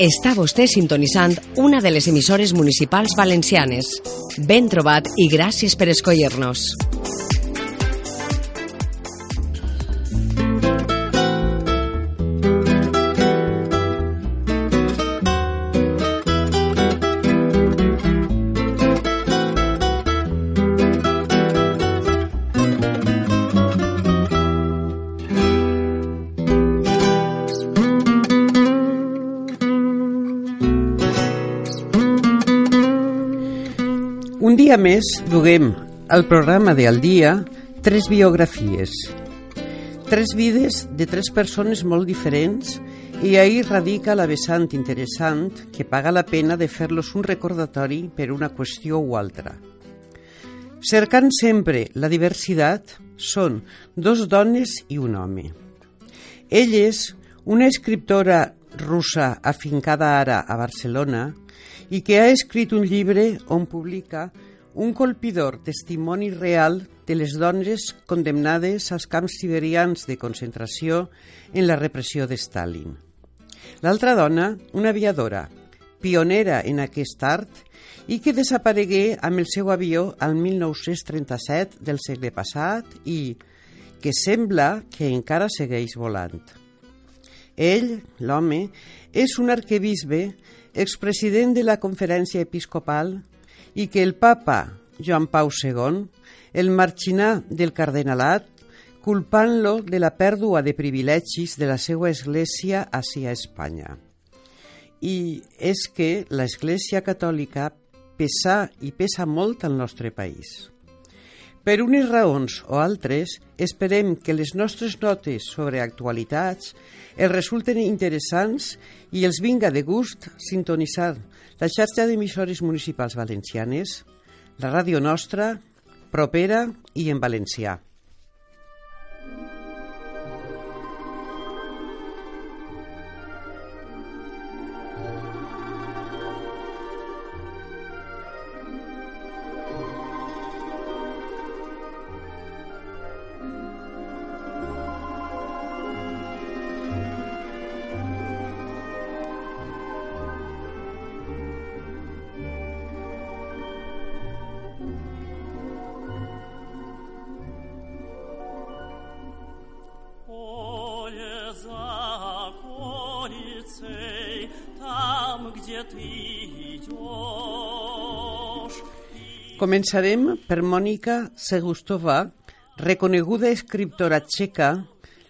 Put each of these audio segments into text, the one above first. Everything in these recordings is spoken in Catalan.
Està vostè sintonitzant una de les emissores municipals valencianes. Ben trobat i gràcies per escollir-nos. Més duguem al programa de Al Dia tres biografies. Tres vides de tres persones molt diferents i ahir radica la vessant interessant que paga la pena de fer-los un recordatori per una qüestió o altra. Cercant sempre la diversitat, són dos dones i un home. Ell és una escriptora russa afincada ara a Barcelona i que ha escrit un llibre on publica un colpidor testimoni real de les dones condemnades als camps siberians de concentració en la repressió de Stalin. L'altra dona, una aviadora, pionera en aquest art i que desaparegué amb el seu avió al 1937 del segle passat i que sembla que encara segueix volant. Ell, l'home, és un arquebisbe expresident de la Conferència Episcopal i que el papa Joan Pau II el marginà del cardenalat culpant-lo de la pèrdua de privilegis de la seva església hacia Espanya. I és que l'església catòlica pesa i pesa molt al nostre país. Per unes raons o altres, esperem que les nostres notes sobre actualitats els resulten interessants i els vinga de gust sintonitzar la xarxa d'emissores municipals valencianes, la ràdio nostra, propera i en valencià. Començarem per Mònica Segustova, reconeguda escriptora txeca,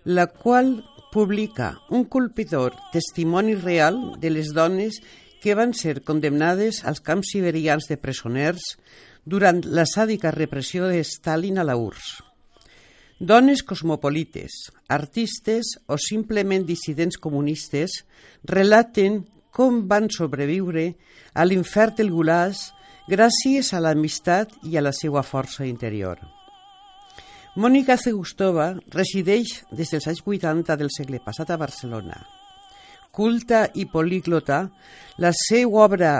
la qual publica un colpidor testimoni real de les dones que van ser condemnades als camps siberians de presoners durant la sàdica repressió de Stalin a la URSS. Dones cosmopolites, artistes o simplement dissidents comunistes relaten com van sobreviure a l'infern del Gulaç gràcies a l'amistat i a la seva força interior. Mònica Zegustova resideix des dels anys 80 del segle passat a Barcelona. Culta i políglota, la seva obra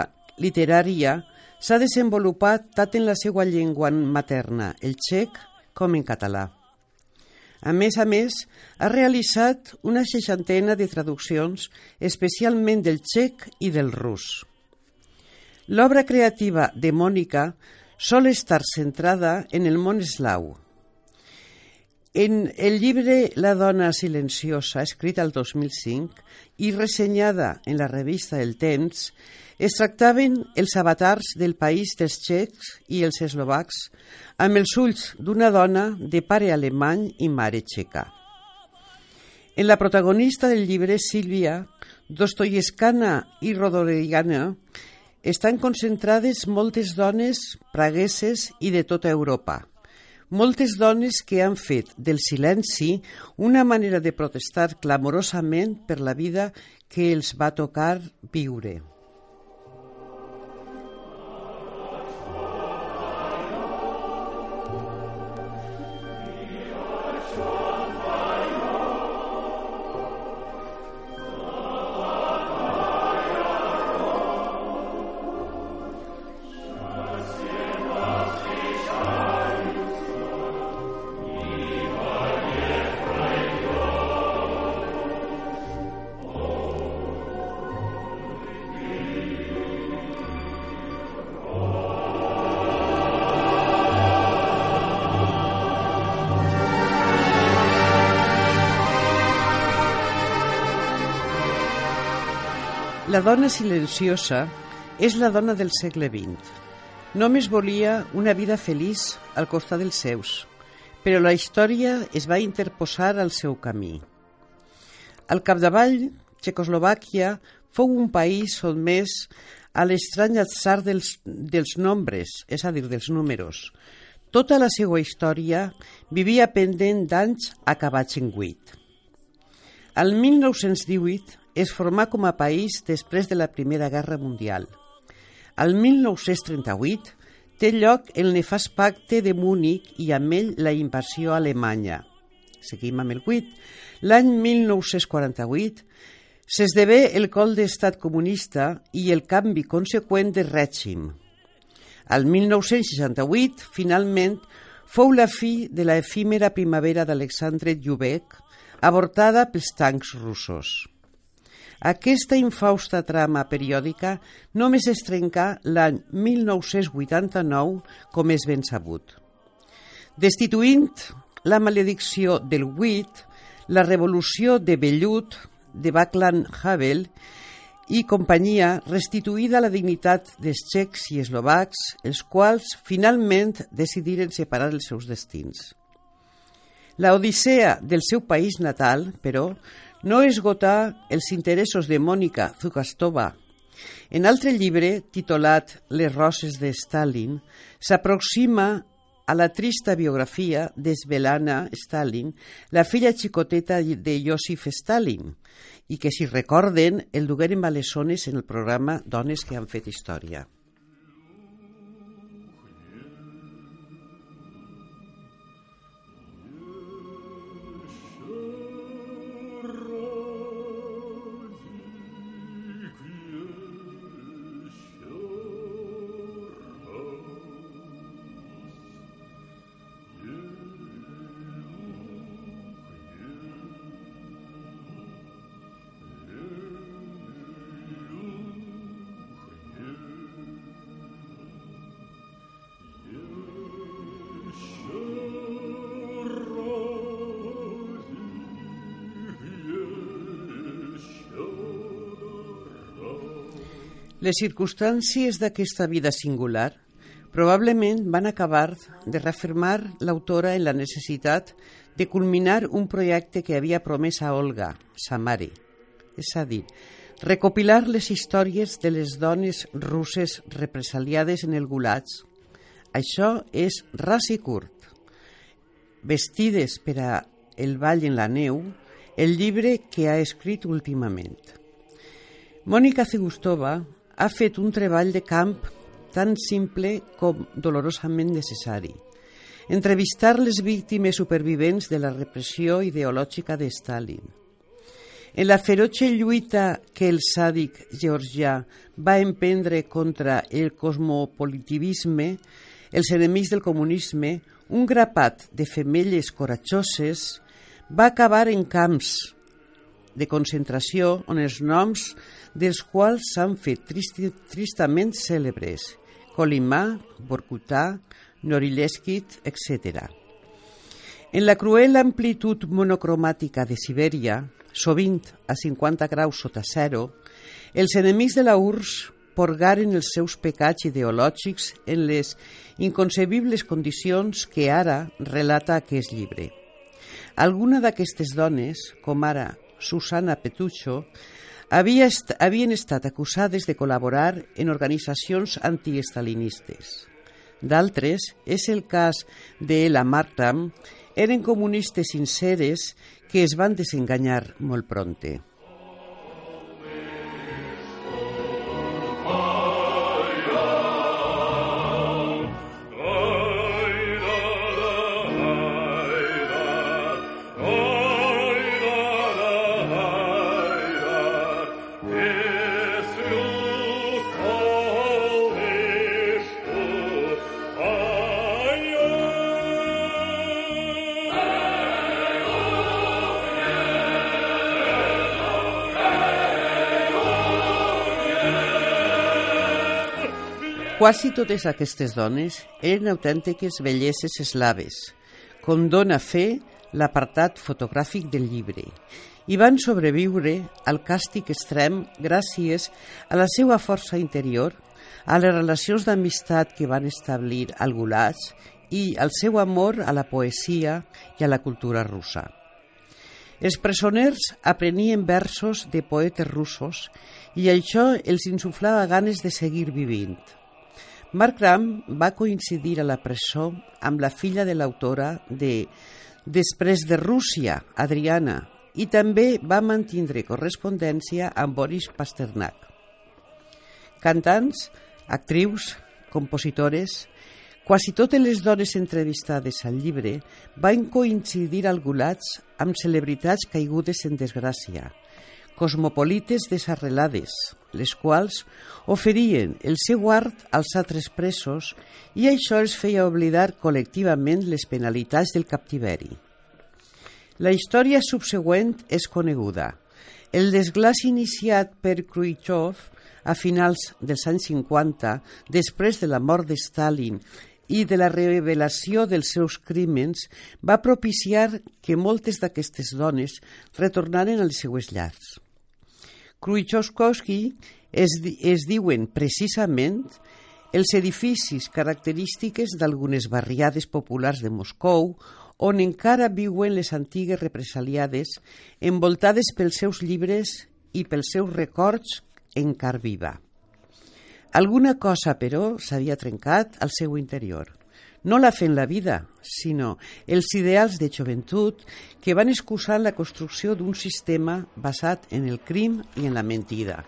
literària s'ha desenvolupat tant en la seva llengua materna, el txec, com en català. A més a més, ha realitzat una seixantena de traduccions, especialment del txec i del rus. L'obra creativa de Mònica sol estar centrada en el món eslau. En el llibre La dona silenciosa, escrit al 2005 i ressenyada en la revista El Temps, es tractaven els avatars del país dels txecs i els eslovacs amb els ulls d'una dona de pare alemany i mare txeca. En la protagonista del llibre, Sílvia, Dostoyevskana i Rodorigana, estan concentrades moltes dones pragueses i de tota Europa. Moltes dones que han fet del silenci una manera de protestar clamorosament per la vida que els va tocar viure. La dona silenciosa és la dona del segle XX. Només volia una vida feliç al costat dels seus, però la història es va interposar al seu camí. Al capdavall, Txecoslovàquia fou un país sotmès a l'estrany atzar dels, dels nombres, és a dir, dels números. Tota la seva història vivia pendent d'anys acabats en vuit. Al 1918 es formà com a país després de la Primera Guerra Mundial. Al 1938 té lloc el nefast pacte de Múnich i amb ell la invasió alemanya. Seguim amb el 8. L'any 1948 s'esdevé el col d'estat comunista i el canvi conseqüent de règim. Al 1968, finalment, fou la fi de la efímera primavera d'Alexandre Llubec, avortada pels tancs russos. Aquesta infausta trama periòdica només es trencà l'any 1989, com és ben sabut. Destituint la maledicció del Huit, la revolució de Vellut, de Baclan Havel i companyia restituïda la dignitat dels txecs i eslovacs, els quals finalment decidiren separar els seus destins. La odissea del seu país natal, però, no esgotà els interessos de Mònica Zukastova. En altre llibre, titulat Les roses de Stalin, s'aproxima a la trista biografia d'Esvelana Stalin, la filla xicoteta de Josif Stalin, i que, si recorden, el dugueren balesones en el programa Dones que han fet història. Les circumstàncies d'aquesta vida singular probablement van acabar de reafirmar l'autora en la necessitat de culminar un projecte que havia promès a Olga, sa mare. És a dir, recopilar les històries de les dones russes represaliades en el Gulag. Això és ras i curt. Vestides per a el ball en la neu, el llibre que ha escrit últimament. Mònica Zigustova ha fet un treball de camp tan simple com dolorosament necessari. Entrevistar les víctimes supervivents de la repressió ideològica de Stalin. En la feroce lluita que el sàdic georgià va emprendre contra el cosmopolitivisme, els enemics del comunisme, un grapat de femelles coratjoses va acabar en camps de concentració on els noms dels quals s'han fet tristi, tristament cèlebres, Colimà, Borcutà, Norileskit, etc. En la cruel amplitud monocromàtica de Sibèria, sovint a 50 graus sota zero, els enemics de la URSS porgaren els seus pecats ideològics en les inconcebibles condicions que ara relata aquest llibre. Alguna d'aquestes dones, com ara Susana Petucho, havia est havien estat acusades de col·laborar en organitzacions antiestalinistes. D'altres, és el cas de la Martam, eren comunistes sinceres que es van desenganyar molt pronte. Quasi totes aquestes dones eren autèntiques belleses eslaves, com dona fe l'apartat fotogràfic del llibre, i van sobreviure al càstig extrem gràcies a la seva força interior, a les relacions d'amistat que van establir al Gulag i al seu amor a la poesia i a la cultura russa. Els presoners aprenien versos de poetes russos i això els insuflava ganes de seguir vivint. Mark Ram va coincidir a la presó amb la filla de l'autora de Després de Rússia, Adriana, i també va mantindre correspondència amb Boris Pasternak. Cantants, actrius, compositores, quasi totes les dones entrevistades al llibre van coincidir al Gulats amb celebritats caigudes en desgràcia, cosmopolites desarrelades, les quals oferien el seu art als altres presos i això els feia oblidar col·lectivament les penalitats del captiveri. La història subsegüent és coneguda. El desglàs iniciat per Khrushchev a finals dels anys 50, després de la mort de Stalin i de la revelació dels seus crímens, va propiciar que moltes d'aquestes dones retornaren als seues llars. Khrushchevsky es, es diuen precisament els edificis característiques d'algunes barriades populars de Moscou on encara viuen les antigues represaliades envoltades pels seus llibres i pels seus records encara viva. Alguna cosa, però, s'havia trencat al seu interior. No la fe en la vida, sinó els ideals de joventut que van excusar la construcció d'un sistema basat en el crim i en la mentida.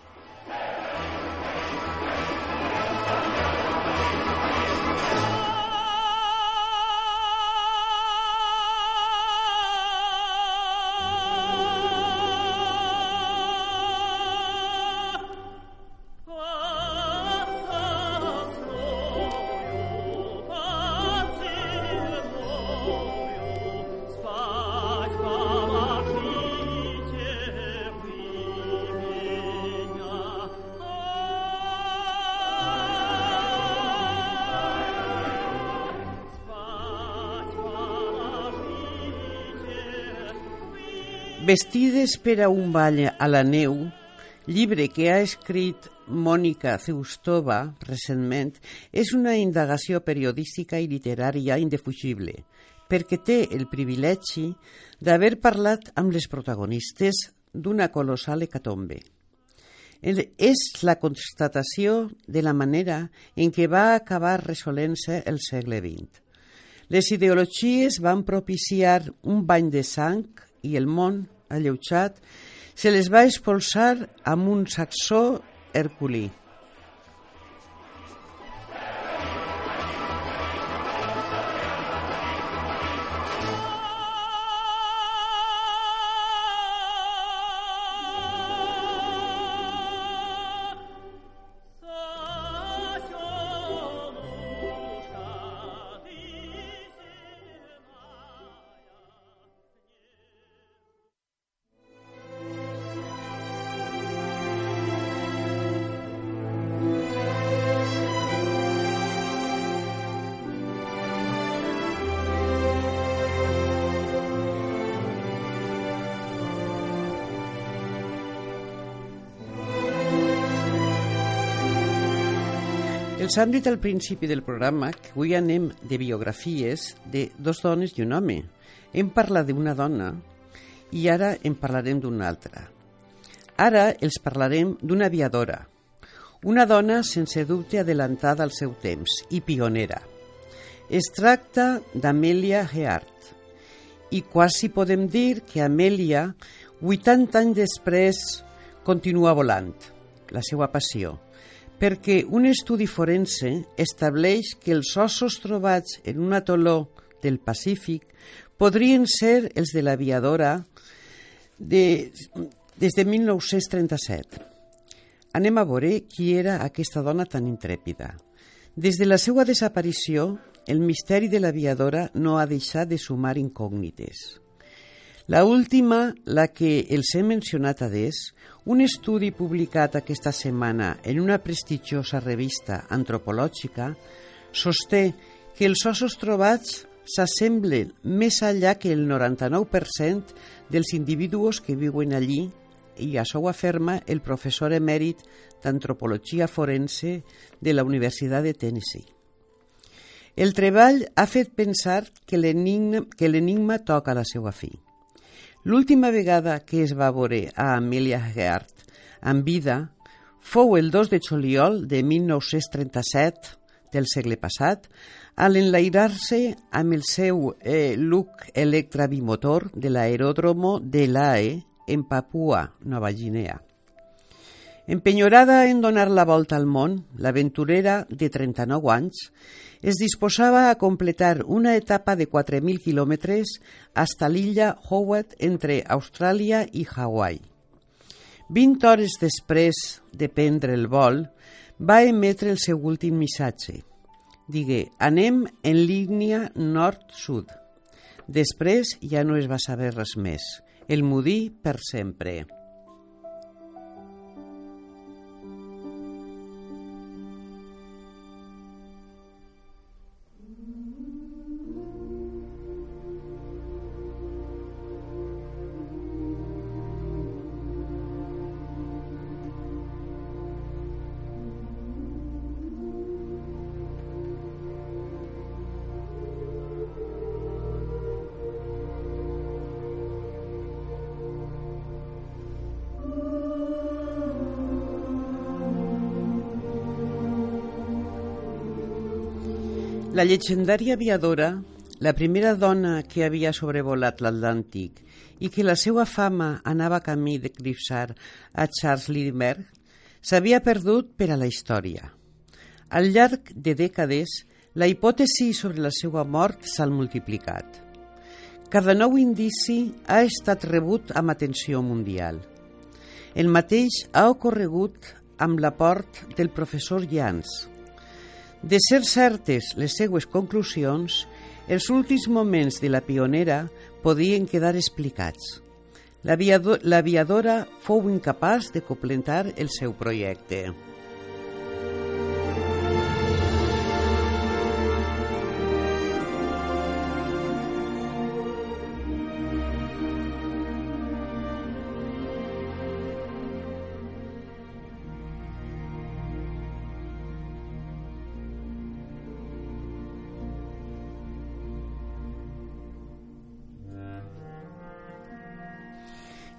Vestides per a un ball a la neu, llibre que ha escrit Mònica Zeustova recentment, és una indagació periodística i literària indefugible, perquè té el privilegi d'haver parlat amb les protagonistes d'una colossal hecatombe. És la constatació de la manera en què va acabar resolent-se el segle XX. Les ideologies van propiciar un bany de sang i el món alleujat, se les va expulsar amb un saxó herculí. Hem dit al principi del programa que avui anem de biografies de dos dones i un home. Hem parlat d'una dona i ara en parlarem d'una altra. Ara els parlarem d'una aviadora, una dona sense dubte adelantada al seu temps i pionera. Es tracta d'Amelia Heart i quasi podem dir que Amelia, 80 anys després, continua volant, la seva passió perquè un estudi forense estableix que els ossos trobats en un atoló del Pacífic podrien ser els de l'aviadora de, des de 1937. Anem a veure qui era aquesta dona tan intrèpida. Des de la seva desaparició, el misteri de l'aviadora no ha deixat de sumar incògnites. La última, la que els he mencionat adés, un estudi publicat aquesta setmana en una prestigiosa revista antropològica sosté que els ossos trobats s'assemblen més allà que el 99% dels individus que viuen allí i això ho afirma el professor emèrit d'Antropologia Forense de la Universitat de Tennessee. El treball ha fet pensar que l'enigma toca la seva fi. L'última vegada que es va veure a Amelia Earhart en vida fou el 2 de juliol de 1937 del segle passat a l'enlairar-se amb el seu eh, look electra bimotor de l'aeròdromo de l'AE en Papua, Nova Guinea. Empenyorada en donar la volta al món, l'aventurera de 39 anys es disposava a completar una etapa de 4.000 quilòmetres hasta l'illa Howard entre Austràlia i Hawaii. 20 hores després de prendre el vol, va emetre el seu últim missatge. Digué, anem en línia nord-sud. Després ja no es va saber res més. El mudí per sempre. La llegendària aviadora, la primera dona que havia sobrevolat l'Atlàntic i que la seva fama anava camí d'eclipsar a Charles Lindbergh, s'havia perdut per a la història. Al llarg de dècades, la hipòtesi sobre la seva mort s'ha multiplicat. Cada nou indici ha estat rebut amb atenció mundial. El mateix ha ocorregut amb l'aport del professor Jans, de ser certes les seues conclusions, els últims moments de la pionera podien quedar explicats. L'aviadora fou incapaç de completar el seu projecte.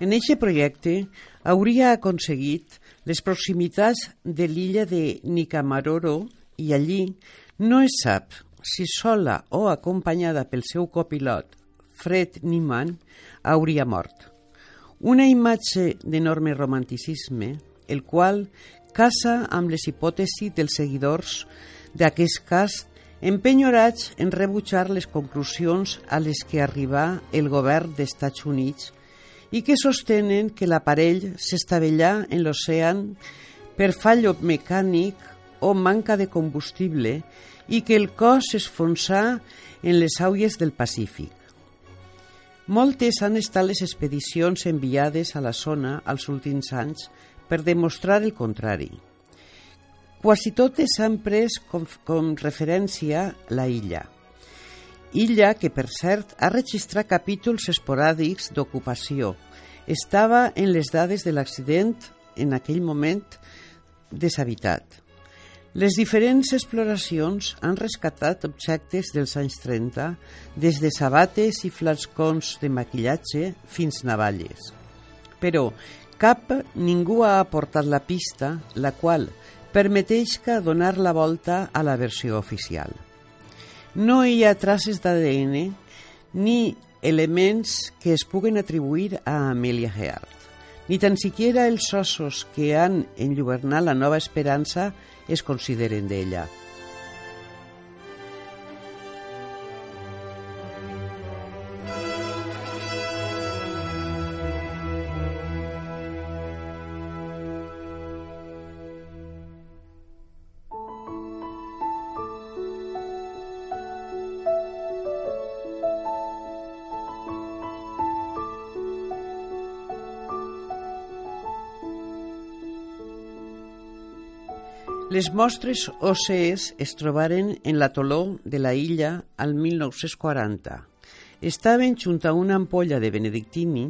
En aquest projecte hauria aconseguit les proximitats de l'illa de Nicamaroro i allí no es sap si sola o acompanyada pel seu copilot, Fred Niemann, hauria mort. Una imatge d'enorme romanticisme, el qual casa amb les hipòtesis dels seguidors d'aquest cas empenyorats en rebutjar les conclusions a les que arribà el govern dels Estats Units i que sostenen que l'aparell s'estavellà en l'oceà per fallo mecànic o manca de combustible i que el cos s'esfonsà en les aules del Pacífic. Moltes han estat les expedicions enviades a la zona als últims anys per demostrar el contrari. Quasi totes han pres com, com referència la illa – illa que, per cert, ha registrat capítols esporàdics d'ocupació. Estava en les dades de l'accident en aquell moment deshabitat. Les diferents exploracions han rescatat objectes dels anys 30, des de sabates i flascons de maquillatge fins navalles. Però cap ningú ha aportat la pista, la qual permeteix que donar la volta a la versió oficial. No hi ha traces d'ADN ni elements que es puguen atribuir a Amelia Earhart. Ni tan siquiera els ossos que han enlluernat la nova esperança es consideren d'ella. Les mostres OCEs es trobaren en l'atoló de la illa al 1940. Estaven junt a una ampolla de benedictini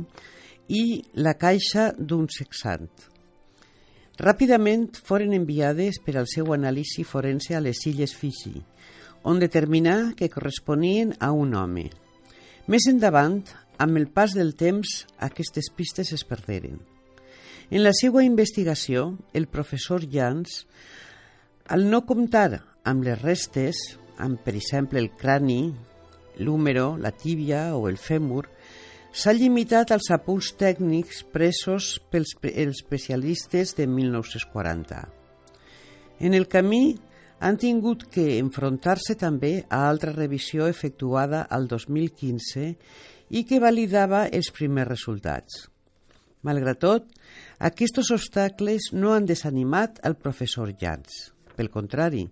i la caixa d'un sexant. Ràpidament foren enviades per al seu anàlisi forense a les illes Fiji, on determinà que corresponien a un home. Més endavant, amb el pas del temps, aquestes pistes es perderen. En la seva investigació, el professor Jans al no comptar amb les restes, amb per exemple el crani, l'húmero, la tíbia o el fèmur, s'ha limitat als apunts tècnics presos pels especialistes de 1940. En el camí han tingut que enfrontar-se també a altra revisió efectuada al 2015 i que validava els primers resultats. Malgrat tot, aquests obstacles no han desanimat el professor Jans. Pel contrari,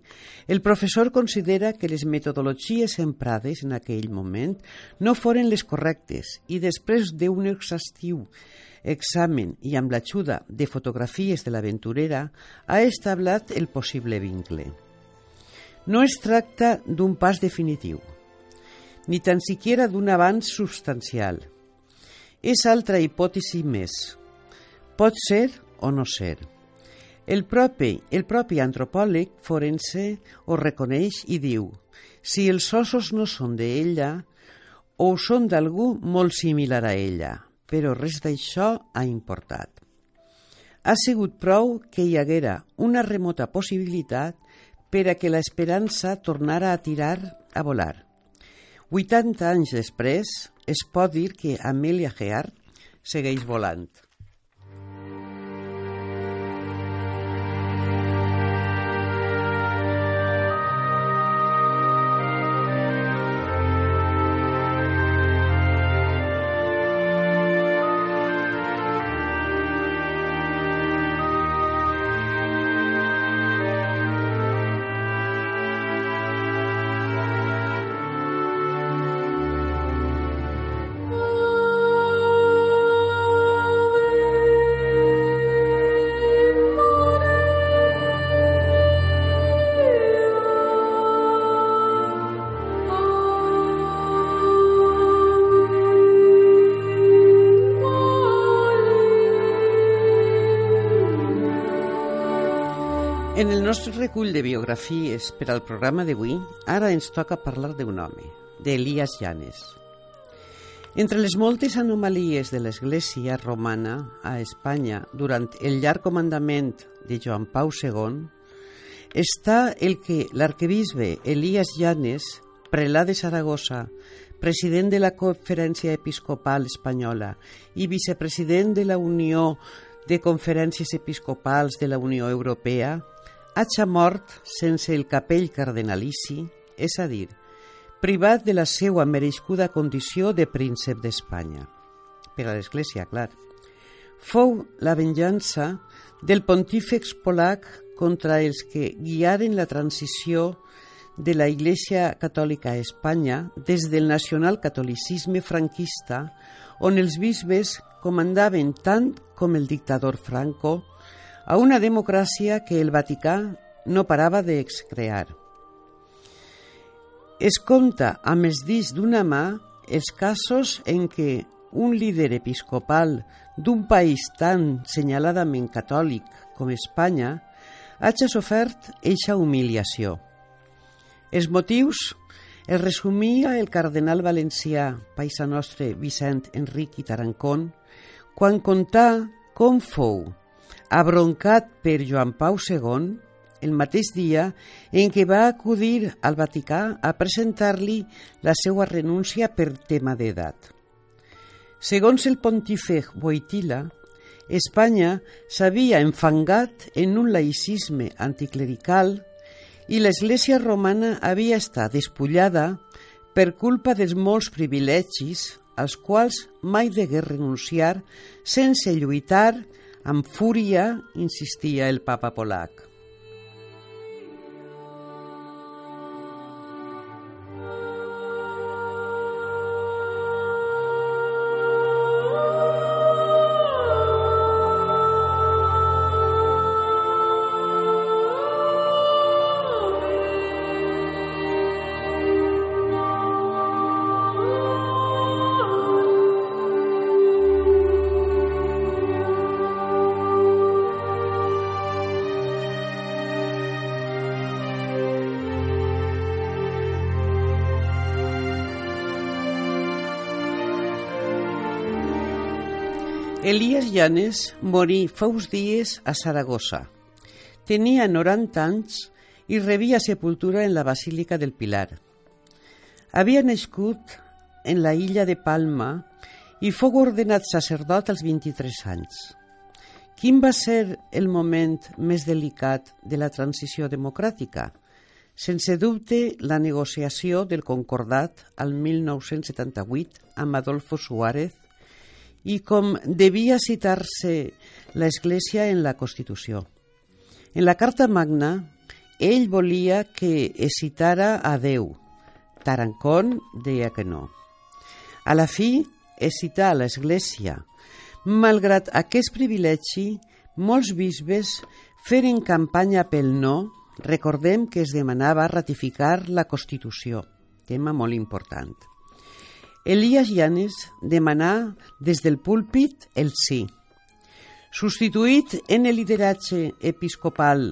el professor considera que les metodologies emprades en aquell moment no foren les correctes i després d'un exhaustiu examen i amb l'ajuda de fotografies de l'aventurera ha establert el possible vincle. No es tracta d'un pas definitiu, ni tan siquiera d'un avanç substancial. És altra hipòtesi més. Pot ser o no ser. El propi, el propi antropòleg forense ho reconeix i diu si els ossos no són d'ella o són d'algú molt similar a ella, però res d'això ha importat. Ha sigut prou que hi haguera una remota possibilitat per a que l'esperança tornara a tirar a volar. 80 anys després, es pot dir que Amelia Gear segueix volant. En el nostre recull de biografies per al programa d'avui, ara ens toca parlar d'un home, d'Elias Llanes. Entre les moltes anomalies de l'Església romana a Espanya durant el llarg comandament de Joan Pau II està el que l'arquebisbe Elias Llanes, prelà de Saragossa, president de la Conferència Episcopal Espanyola i vicepresident de la Unió de Conferències Episcopals de la Unió Europea, hagi mort sense el capell cardenalici, és a dir, privat de la seva merescuda condició de príncep d'Espanya. Per a l'Església, clar. Fou la venjança del pontífex polac contra els que guiaren la transició de la Iglesia Catòlica a Espanya des del nacional-catolicisme franquista, on els bisbes comandaven tant com el dictador Franco, a una democràcia que el Vaticà no parava d'excrear. Es compta amb els dits d'una mà els casos en què un líder episcopal d'un país tan senyaladament catòlic com Espanya hagi sofert eixa humiliació. Els motius els resumia el cardenal valencià, paisa nostre Vicent Enric i Tarancón, quan contà com fou abroncat per Joan Pau II el mateix dia en què va acudir al Vaticà a presentar-li la seva renúncia per tema d'edat. Segons el pontífex Boitila, Espanya s'havia enfangat en un laïcisme anticlerical i l'Església romana havia estat despullada per culpa dels molts privilegis als quals mai degué renunciar sense lluitar amb fúria, insistia el papa polac. Elias Llanes morí fa uns dies a Saragossa. Tenia 90 anys i rebia sepultura en la Basílica del Pilar. Havia nascut en la illa de Palma i fou ordenat sacerdot als 23 anys. Quin va ser el moment més delicat de la transició democràtica? Sense dubte, la negociació del Concordat al 1978 amb Adolfo Suárez i com devia citar-se l'Església en la Constitució. En la Carta Magna, ell volia que es citara a Déu. Tarancón deia que no. A la fi, es cità a l'Església. Malgrat aquest privilegi, molts bisbes feren campanya pel no Recordem que es demanava ratificar la Constitució, tema molt important. Elias Llanes demanà des del púlpit el sí. Substituït en el lideratge episcopal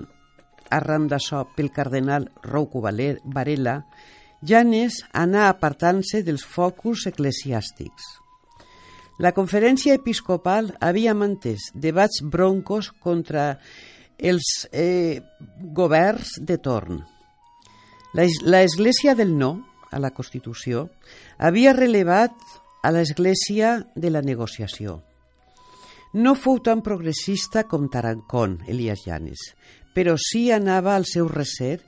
arran d'això pel cardenal Rouco Varela, Llanes anà apartant-se dels focus eclesiàstics. La conferència episcopal havia mantès debats broncos contra els eh, governs de torn. L'Església del No, a la Constitució, havia relevat a l'Església de la negociació. No fou tan progressista com Tarancón, Elias Llanes, però sí anava al seu recer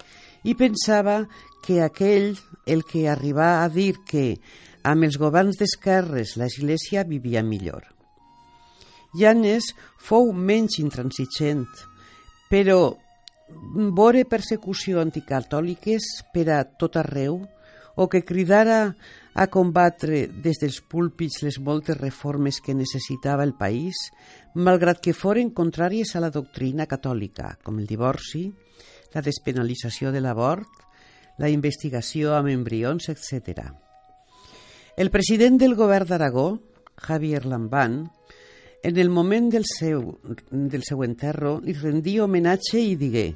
i pensava que aquell, el que arribà a dir que amb els governs d'esquerres l'Església vivia millor. Llanes fou menys intransigent, però vore persecució anticatòliques per a tot arreu o que cridara a combatre des dels púlpits les moltes reformes que necessitava el país, malgrat que foren contràries a la doctrina catòlica, com el divorci, la despenalització de l'abort, la investigació amb embrions, etc. El president del govern d'Aragó, Javier Lambán, en el moment del seu, del seu enterro, li rendí homenatge i digué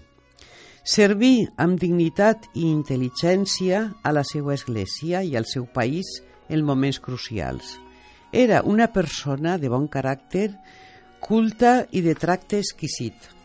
Servir amb dignitat i intel·ligència a la seva església i al seu país en moments crucials. Era una persona de bon caràcter, culta i de tracte exquisit.